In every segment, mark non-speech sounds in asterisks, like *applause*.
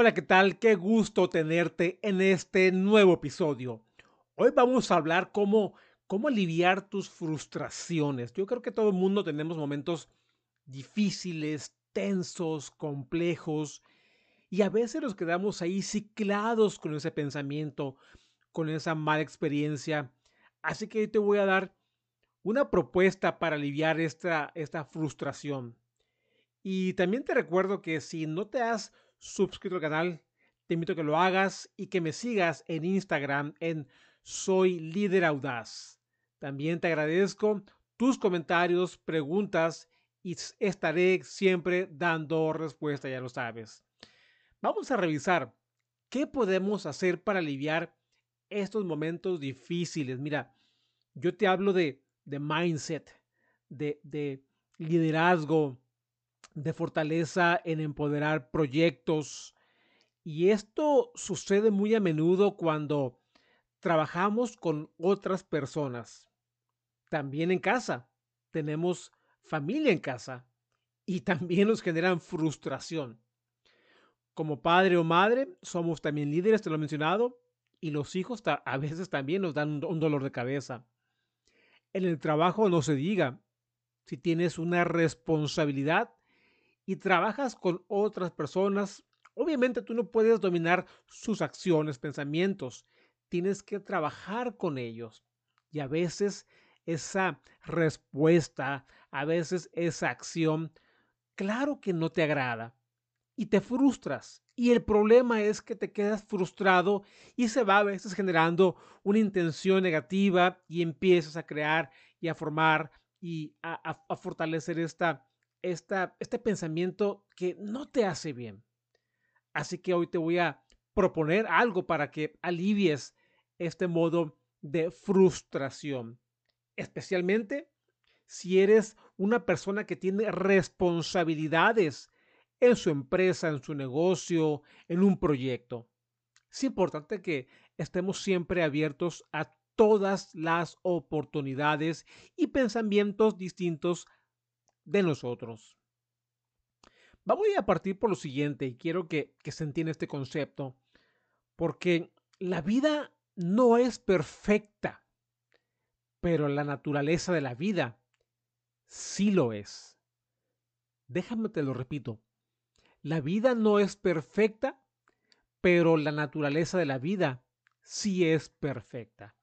Hola, ¿qué tal? Qué gusto tenerte en este nuevo episodio. Hoy vamos a hablar cómo, cómo aliviar tus frustraciones. Yo creo que todo el mundo tenemos momentos difíciles, tensos, complejos, y a veces nos quedamos ahí ciclados con ese pensamiento, con esa mala experiencia. Así que hoy te voy a dar una propuesta para aliviar esta, esta frustración. Y también te recuerdo que si no te has suscrito al canal, te invito a que lo hagas y que me sigas en Instagram en Soy Líder Audaz. También te agradezco tus comentarios, preguntas y estaré siempre dando respuesta, ya lo sabes. Vamos a revisar qué podemos hacer para aliviar estos momentos difíciles. Mira, yo te hablo de, de mindset, de, de liderazgo, de fortaleza en empoderar proyectos. Y esto sucede muy a menudo cuando trabajamos con otras personas. También en casa. Tenemos familia en casa. Y también nos generan frustración. Como padre o madre, somos también líderes, te lo he mencionado, y los hijos a veces también nos dan un dolor de cabeza. En el trabajo no se diga, si tienes una responsabilidad, y trabajas con otras personas, obviamente tú no puedes dominar sus acciones, pensamientos. Tienes que trabajar con ellos. Y a veces esa respuesta, a veces esa acción, claro que no te agrada y te frustras. Y el problema es que te quedas frustrado y se va a veces generando una intención negativa y empiezas a crear y a formar y a, fortalecer esta este pensamiento que no te hace bien. Así que hoy te voy a proponer algo para que alivies este modo de frustración, especialmente si eres una persona que tiene responsabilidades en su empresa, en su negocio, en un proyecto. Es importante que estemos siempre abiertos a todas las oportunidades y pensamientos distintos de nosotros. Vamos a partir por lo siguiente y quiero que, que se entienda este concepto, porque la vida no es perfecta, pero la naturaleza de la vida sí lo es. Déjame te lo repito. La vida no es perfecta, pero la naturaleza de la vida sí es perfecta.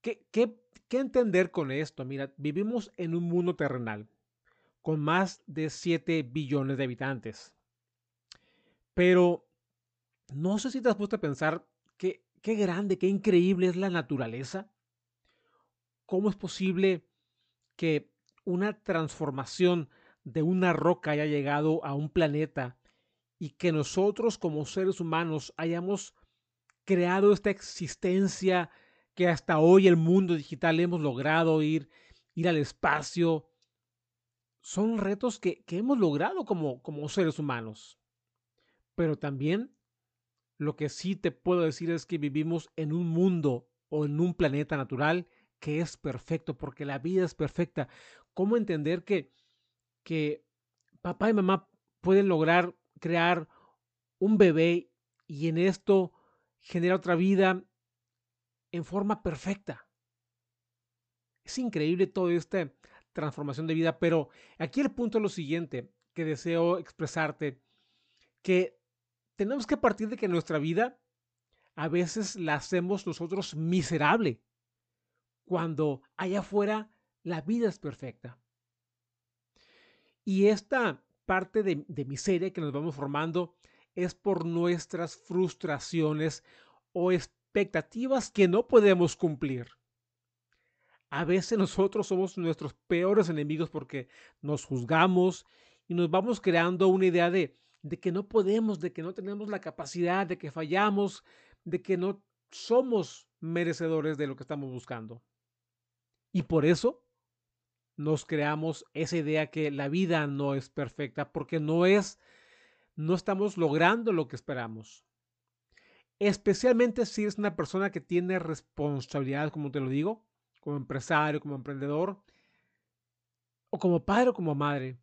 ¿Qué, qué, qué entender con esto? Mira, vivimos en un mundo terrenal con más de 7 billones de habitantes. Pero no sé si te has puesto a pensar qué, qué grande, qué increíble es la naturaleza. ¿Cómo es posible que una transformación de una roca haya llegado a un planeta y que nosotros como seres humanos hayamos creado esta existencia que hasta hoy el mundo digital hemos logrado ir, ir al espacio, son retos que, hemos logrado como, como seres humanos. Pero también lo que sí te puedo decir es que vivimos en un mundo o en un planeta natural que es perfecto, porque la vida es perfecta. ¿Cómo entender que, que papá y mamá pueden lograr crear un bebé y en esto generar otra vida en forma perfecta? Es increíble todo este transformación de vida, pero aquí el punto es lo siguiente que deseo expresarte, que tenemos que partir de que nuestra vida a veces la hacemos nosotros miserable, cuando allá afuera la vida es perfecta. Y esta parte de, de miseria que nos vamos formando es por nuestras frustraciones o expectativas que no podemos cumplir. A veces nosotros somos nuestros peores enemigos porque nos juzgamos y nos vamos creando una idea de, de que no podemos, de que no tenemos la capacidad, de que fallamos, de que no somos merecedores de lo que estamos buscando. Y por eso nos creamos esa idea que la vida no es perfecta porque no es no estamos logrando lo que esperamos. Especialmente si es una persona que tiene responsabilidad, como te lo digo, como empresario, como emprendedor, o como padre o como madre.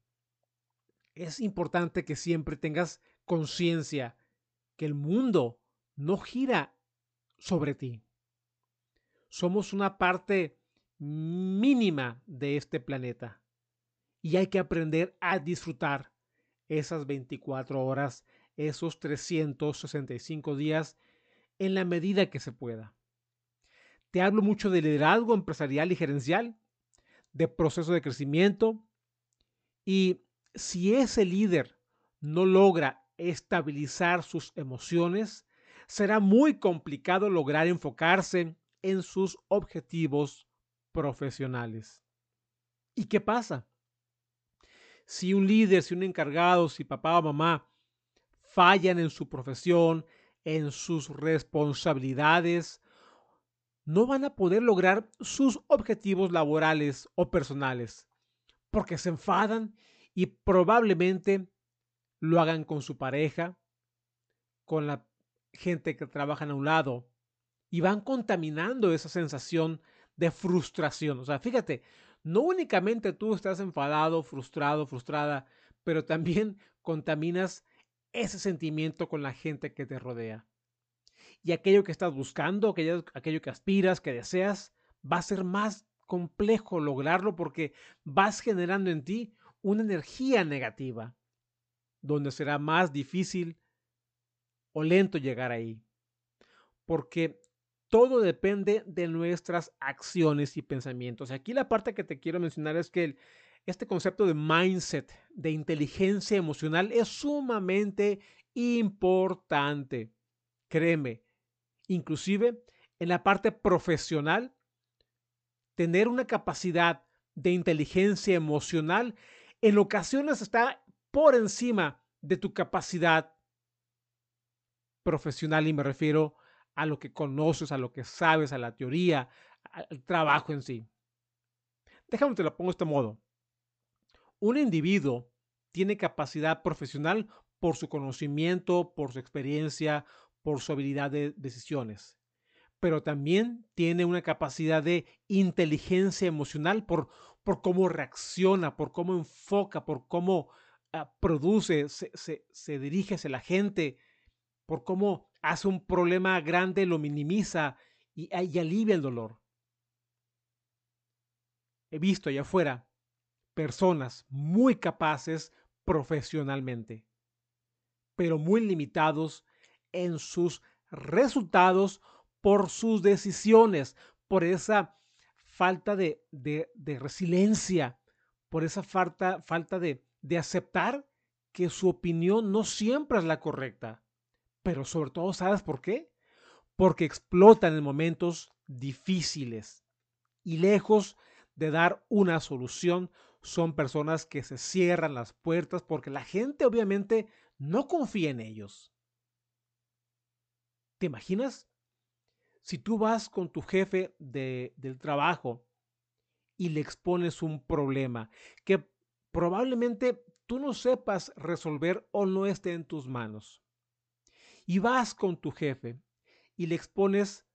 Es importante que siempre tengas conciencia que el mundo no gira sobre ti. Somos una parte mínima de este planeta y hay que aprender a disfrutar esas 24 horas, esos 365 días en la medida que se pueda. Te hablo mucho de liderazgo empresarial y gerencial, de proceso de crecimiento y si ese líder no logra estabilizar sus emociones, será muy complicado lograr enfocarse en sus objetivos profesionales. ¿Y qué pasa? Si un líder, si un encargado, si papá o mamá fallan en su profesión, en sus responsabilidades, no van a poder lograr sus objetivos laborales o personales, porque se enfadan y probablemente lo hagan con su pareja, con la gente que trabaja a un lado, y van contaminando esa sensación de frustración. O sea, fíjate, no únicamente tú estás enfadado, frustrado, frustrada, pero también contaminas ese sentimiento con la gente que te rodea. Y aquello que estás buscando, aquello, que aspiras, que deseas, va a ser más complejo lograrlo porque vas generando en ti una energía negativa, donde será más difícil o lento llegar ahí. Porque todo depende de nuestras acciones y pensamientos. Aquí la parte que te quiero mencionar es que este concepto de mindset, de inteligencia emocional, es sumamente importante. Créeme, inclusive en la parte profesional, tener una capacidad de inteligencia emocional en ocasiones está por encima de tu capacidad profesional y me refiero a lo que conoces, a lo que sabes, a la teoría, al trabajo en sí. Déjame te lo pongo de este modo. Un individuo tiene capacidad profesional por su conocimiento, por su experiencia, por su habilidad de decisiones, pero también tiene una capacidad de inteligencia emocional por, por cómo reacciona, por cómo enfoca, por cómo ah, produce, se, se dirige hacia la gente, por cómo hace un problema grande, lo minimiza y, alivia el dolor. He visto allá afuera personas muy capaces profesionalmente, pero muy limitados en sus resultados por sus decisiones, por esa falta de, de, resiliencia, por esa falta, falta de, de aceptar que su opinión no siempre es la correcta. Pero sobre todo, ¿sabes por qué? Porque explotan en momentos difíciles. Y lejos de dar una solución, son personas que se cierran las puertas porque la gente obviamente no confía en ellos. ¿Te imaginas? Si tú vas con tu jefe de, del trabajo y le expones un problema que probablemente tú no sepas resolver o no esté en tus manos y vas con tu jefe y le expones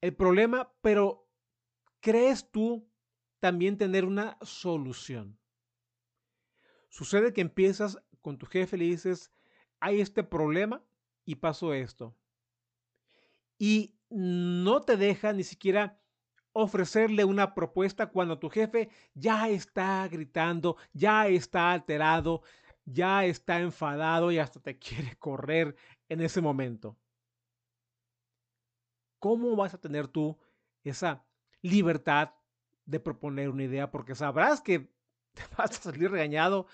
el problema, pero crees tú también tener una solución. Sucede que empiezas con tu jefe le dices, hay este problema y pasó esto. Y no te deja ni siquiera ofrecerle una propuesta cuando tu jefe ya está gritando, ya está alterado, ya está enfadado y hasta te *laughs* quiere correr en ese momento. ¿Cómo vas a tener tú esa libertad de proponer una idea? Porque sabrás que *laughs* te vas a salir regañado,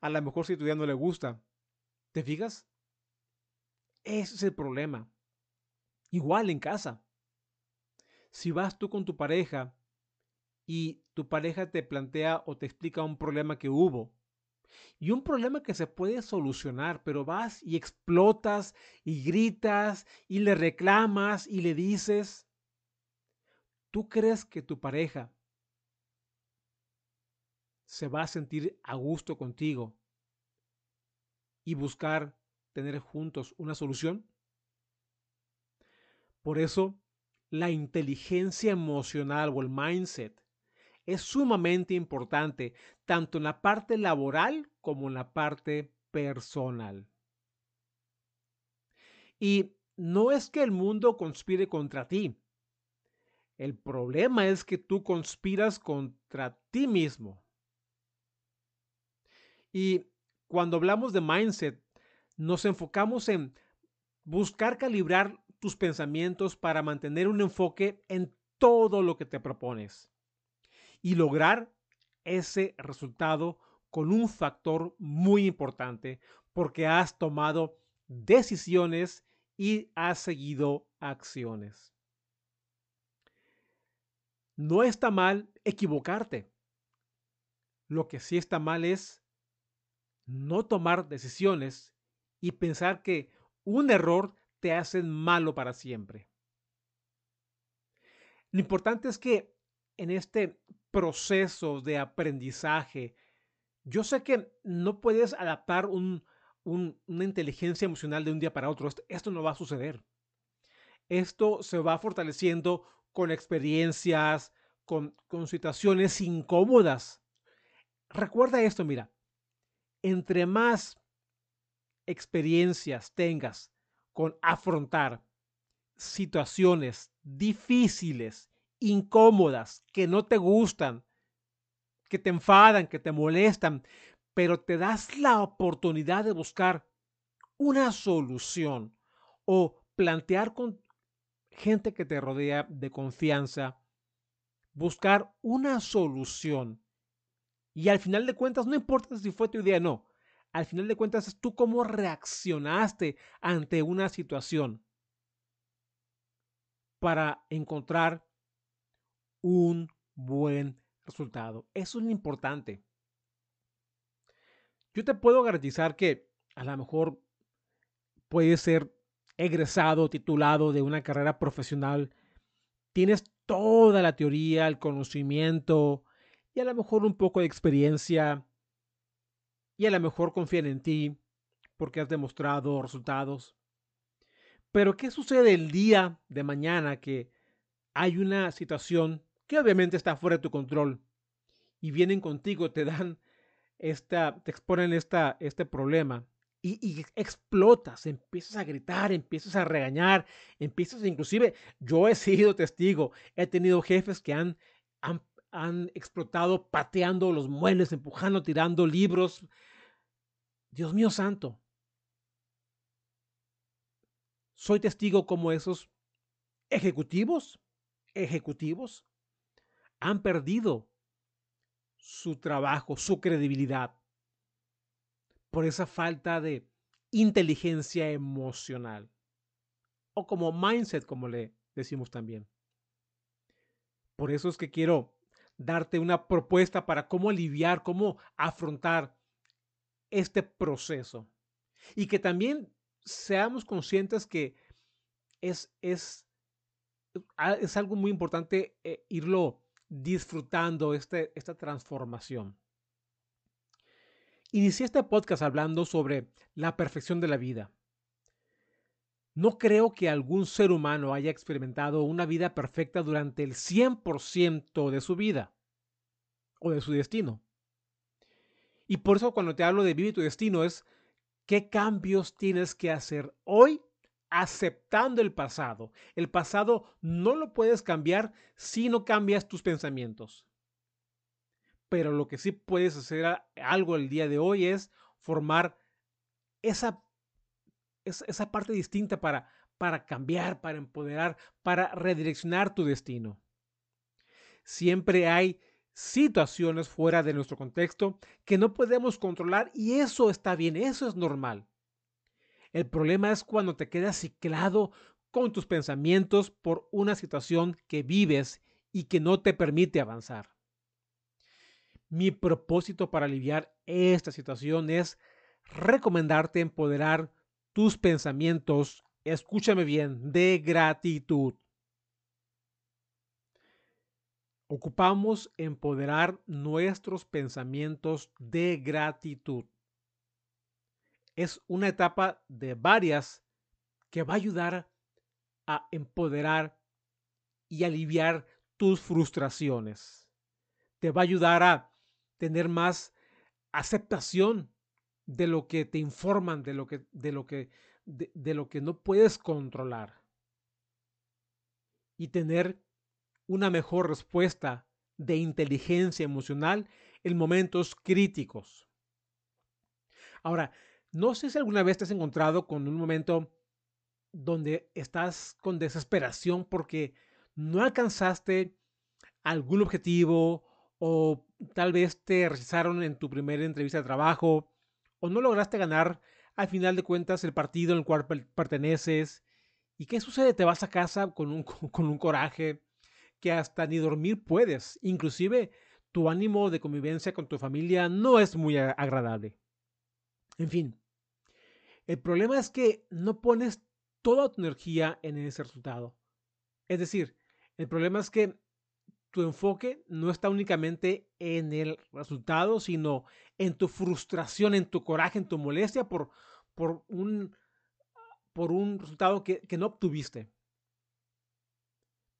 a lo mejor si tu idea no le gusta. ¿Te fijas? Ese es el problema. Igual en casa. Si vas tú con tu pareja y tu pareja te plantea o te explica un problema que hubo, y un problema que se puede solucionar, pero vas y explotas y gritas y le reclamas y le dices, ¿tú crees que tu pareja se va a sentir a gusto contigo y buscar tener juntos una solución? Por eso, la inteligencia emocional o el mindset es sumamente importante, tanto en la parte laboral como en la parte personal. Y no es que el mundo conspire contra ti. El problema es que tú conspiras contra ti mismo. Y cuando hablamos de mindset, nos enfocamos en buscar calibrar tus pensamientos para mantener un enfoque en todo lo que te propones y lograr ese resultado con un factor muy importante porque has tomado decisiones y has seguido acciones. No está mal equivocarte. Lo que sí está mal es no tomar decisiones y pensar que un error te hace malo para siempre. Lo importante es que en este proceso de aprendizaje, yo sé que no puedes adaptar una inteligencia emocional de un día para otro. Esto, no va a suceder. Esto se va fortaleciendo con experiencias, con situaciones incómodas. Recuerda esto, mira, entre más experiencias tengas con afrontar situaciones difíciles incómodas, que no te gustan, que te enfadan, que te molestan, pero te das la oportunidad de buscar una solución o plantear con gente que te rodea de confianza, buscar una solución. Y al final de cuentas, no importa si fue tu idea o no, al final de cuentas es tú cómo reaccionaste ante una situación para encontrar un buen resultado. Eso es lo importante. Yo te puedo garantizar que a lo mejor puedes ser egresado, titulado de una carrera profesional, tienes toda la teoría, el conocimiento y a lo mejor un poco de experiencia y a lo mejor confían en ti porque has demostrado resultados. Pero ¿qué sucede el día de mañana que hay una situación que obviamente está fuera de tu control, y vienen contigo, te dan esta, te exponen esta, este problema, y, explotas, empiezas a gritar, empiezas a regañar, empiezas inclusive, yo he sido testigo, he tenido jefes que han, han, han explotado pateando los muebles, empujando, tirando libros. Dios mío santo. Soy testigo como esos ejecutivos, ejecutivos, han perdido su trabajo, su credibilidad, por esa falta de inteligencia emocional o como mindset, como le decimos también. Por eso es que quiero darte una propuesta para cómo aliviar, cómo afrontar este proceso. Y que también seamos conscientes que es, es, es algo muy importante eh, irlo disfrutando este, esta transformación. Inicié este podcast hablando sobre la perfección de la vida. No creo que algún ser humano haya experimentado una vida perfecta durante el 100% de su vida o de su destino. Y por eso cuando te hablo de vivir tu destino es qué cambios tienes que hacer hoy aceptando el pasado. El pasado no lo puedes cambiar si no cambias tus pensamientos. Pero lo que sí puedes hacer algo el día de hoy es formar esa, esa parte distinta para, para cambiar, para empoderar, para redireccionar tu destino. Siempre hay situaciones fuera de nuestro contexto que no podemos controlar y eso está bien, eso es normal. El problema es cuando te quedas ciclado con tus pensamientos por una situación que vives y que no te permite avanzar. Mi propósito para aliviar esta situación es recomendarte empoderar tus pensamientos, escúchame bien, de gratitud. Ocupamos empoderar nuestros pensamientos de gratitud. Es una etapa de varias que va a ayudar a empoderar y aliviar tus frustraciones. Te va a ayudar a tener más aceptación de lo que te informan, de lo que, de lo que, de, lo que no puedes controlar. Y tener una mejor respuesta de inteligencia emocional en momentos críticos. Ahora, no sé si alguna vez te has encontrado con un momento donde estás con desesperación porque no alcanzaste algún objetivo o tal vez te rechazaron en tu primera entrevista de trabajo, o no lograste ganar al final de cuentas el partido en el cual perteneces. ¿Y qué sucede? Te vas a casa con un, *laughs* con un coraje que hasta ni dormir puedes. Inclusive tu ánimo de convivencia con tu familia no es muy agradable. En fin, el problema es que no pones toda tu energía en ese resultado. Es decir, el problema es que tu enfoque no está únicamente en el resultado, sino en tu frustración, en tu coraje, en tu molestia por, un, por un resultado que no obtuviste.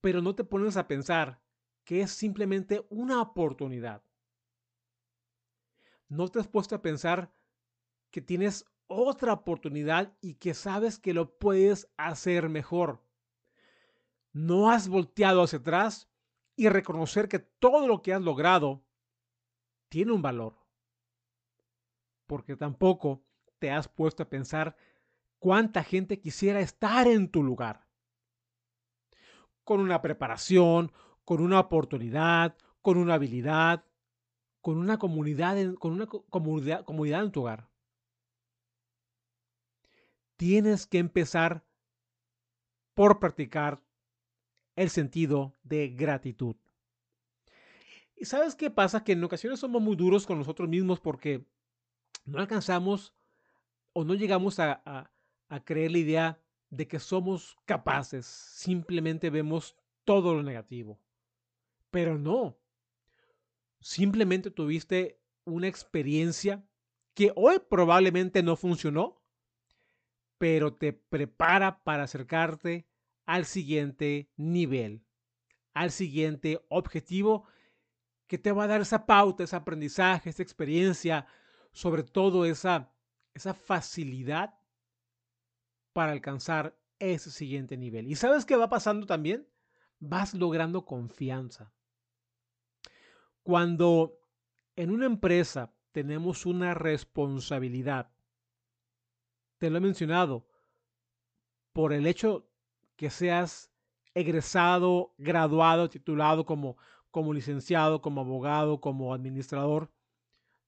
Pero no te pones a pensar que es simplemente una oportunidad. No te has puesto a pensar que tienes otra oportunidad y que sabes que lo puedes hacer mejor. No has volteado hacia atrás y reconocer que todo lo que has logrado tiene un valor. Porque tampoco te has puesto a pensar cuánta gente quisiera estar en tu lugar. Con una preparación, con una oportunidad, con una habilidad, con una comunidad en, con una comunidad, en tu hogar. Tienes que empezar por practicar el sentido de gratitud. ¿Y sabes qué pasa? Que en ocasiones somos muy duros con nosotros mismos porque no alcanzamos o no llegamos a, creer la idea de que somos capaces. Simplemente vemos todo lo negativo. Pero no. Simplemente tuviste una experiencia que hoy probablemente no funcionó, pero te prepara para acercarte al siguiente nivel, al siguiente objetivo que te va a dar esa pauta, ese aprendizaje, esa experiencia, sobre todo esa, esa facilidad para alcanzar ese siguiente nivel. ¿Y sabes qué va pasando también? Vas logrando confianza. Cuando en una empresa tenemos una responsabilidad, te lo he mencionado, por el hecho que seas egresado, graduado, titulado como, como licenciado, como abogado, como administrador,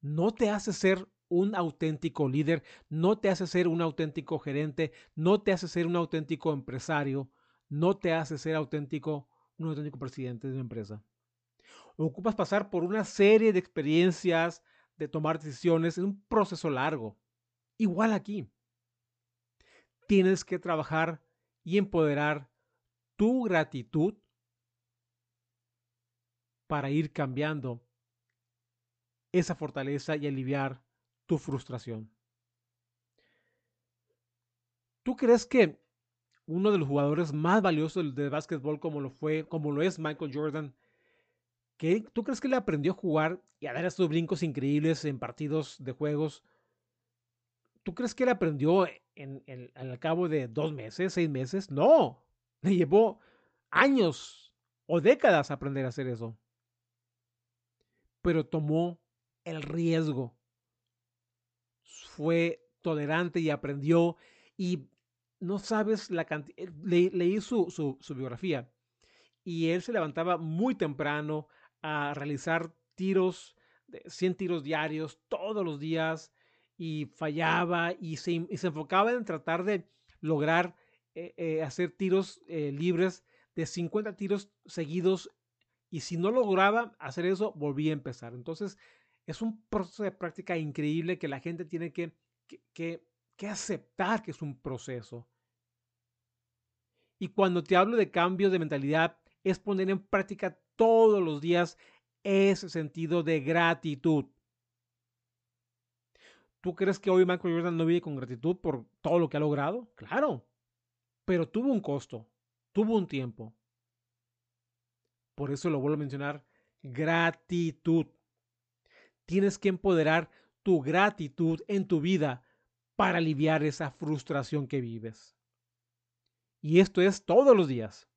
no te hace ser un auténtico líder, no te hace ser un auténtico gerente, no te hace ser un auténtico empresario, no te hace ser auténtico, un auténtico presidente de una empresa. Ocupas pasar por una serie de experiencias, de tomar decisiones, es un proceso largo. Igual aquí. Tienes que trabajar y empoderar tu gratitud para ir cambiando esa fortaleza y aliviar tu frustración. ¿Tú crees que uno de los jugadores más valiosos de básquetbol como lo fue, como lo es Michael Jordan, que tú crees que le aprendió a jugar y a dar estos brincos increíbles en partidos de juegos? ¿Tú crees que él aprendió en, al cabo de dos meses, seis meses. No, le llevó años o décadas aprender a hacer eso. Pero tomó el riesgo. Fue tolerante y aprendió. Y no sabes la cantidad. Eh, leí su, su, biografía. Y él se levantaba muy temprano a realizar tiros, de 100 tiros diarios todos los días y fallaba y se, enfocaba en tratar de lograr eh, eh, hacer tiros libres de 50 tiros seguidos Y si no lograba hacer eso, volví a empezar. Entonces, es un proceso de práctica increíble que la gente tiene que, que, que, aceptar que es un proceso. Y cuando te hablo de cambios de mentalidad, es poner en práctica todos los días ese sentido de gratitud. ¿Tú crees que hoy Michael Jordan no vive con gratitud por todo lo que ha logrado? Claro, pero tuvo un costo, tuvo un tiempo. Por eso lo vuelvo a mencionar, gratitud. Tienes que empoderar tu gratitud en tu vida para aliviar esa frustración que vives. Y esto es todos los días.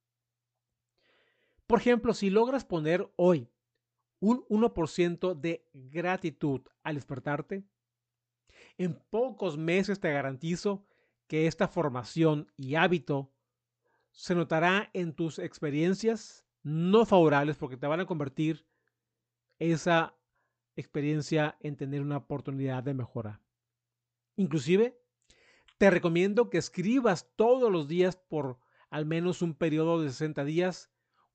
Por ejemplo, si logras poner hoy un 1% de gratitud al despertarte, en pocos meses te garantizo que esta formación y hábito se notará en tus experiencias no favorables porque te van a convertir esa experiencia en tener una oportunidad de mejora. Inclusive, te recomiendo que escribas todos los días por al menos un periodo de 60 días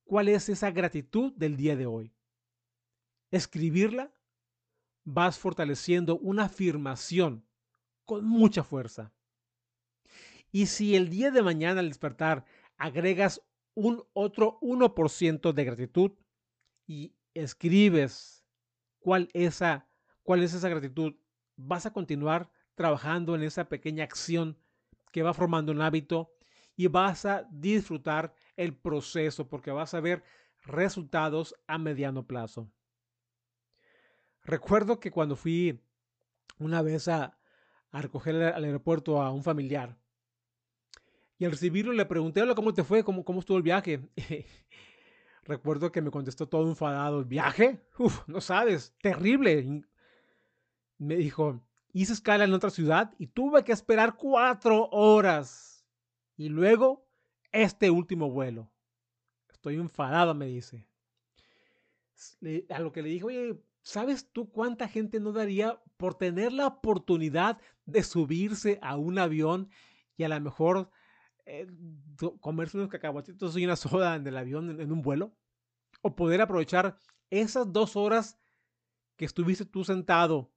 cuál es esa gratitud del día de hoy. Escribirla vas fortaleciendo una afirmación con mucha fuerza. Y si el día de mañana al despertar agregas un otro 1% de gratitud y escribes cuál, esa, cuál es esa gratitud, vas a continuar trabajando en esa pequeña acción que va formando un hábito y vas a disfrutar el proceso porque vas a ver resultados a mediano plazo. Recuerdo que cuando fui una vez a, recoger al aeropuerto a un familiar y al recibirlo le pregunté, hola, ¿cómo te fue? ¿Cómo, cómo estuvo el viaje? *laughs* Recuerdo que me contestó todo enfadado, ¿el viaje? Uf, no sabes, terrible. Me dijo, hice escala en otra ciudad y tuve que esperar cuatro horas. Y luego, este último vuelo. Estoy enfadado, me dice. A lo que le dije, oye, ¿Sabes tú cuánta gente no daría por tener la oportunidad de subirse a un avión y a lo mejor eh, comerse unos cacahuatitos y una soda en el avión en, un vuelo? O poder aprovechar esas dos horas que estuviste tú sentado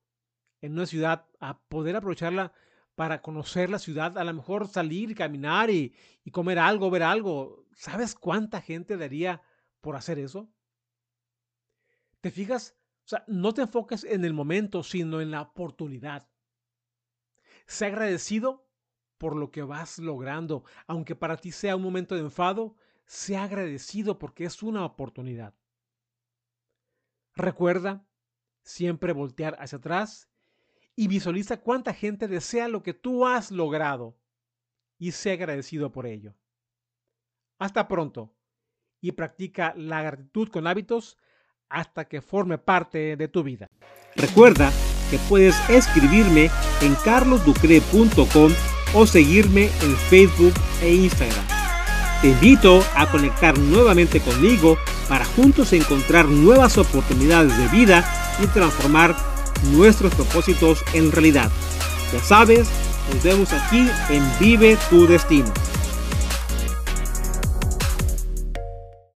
en una ciudad, a poder aprovecharla para conocer la ciudad, a lo mejor salir, caminar y, comer algo, ver algo. ¿Sabes cuánta gente daría por hacer eso? ¿Te fijas? O sea, no te enfoques en el momento, sino en la oportunidad. Sé agradecido por lo que vas logrando, aunque para ti sea un momento de enfado, sé agradecido porque es una oportunidad. Recuerda siempre voltear hacia atrás y visualiza cuánta gente desea lo que tú has logrado y sé agradecido por ello. Hasta pronto y practica la gratitud con hábitos hasta que forme parte de tu vida. Recuerda que puedes escribirme en carlosducre.com o seguirme en Facebook e Instagram. Te invito a conectar nuevamente conmigo para juntos encontrar nuevas oportunidades de vida y transformar nuestros propósitos en realidad. Ya sabes, nos vemos aquí en Vive tu Destino.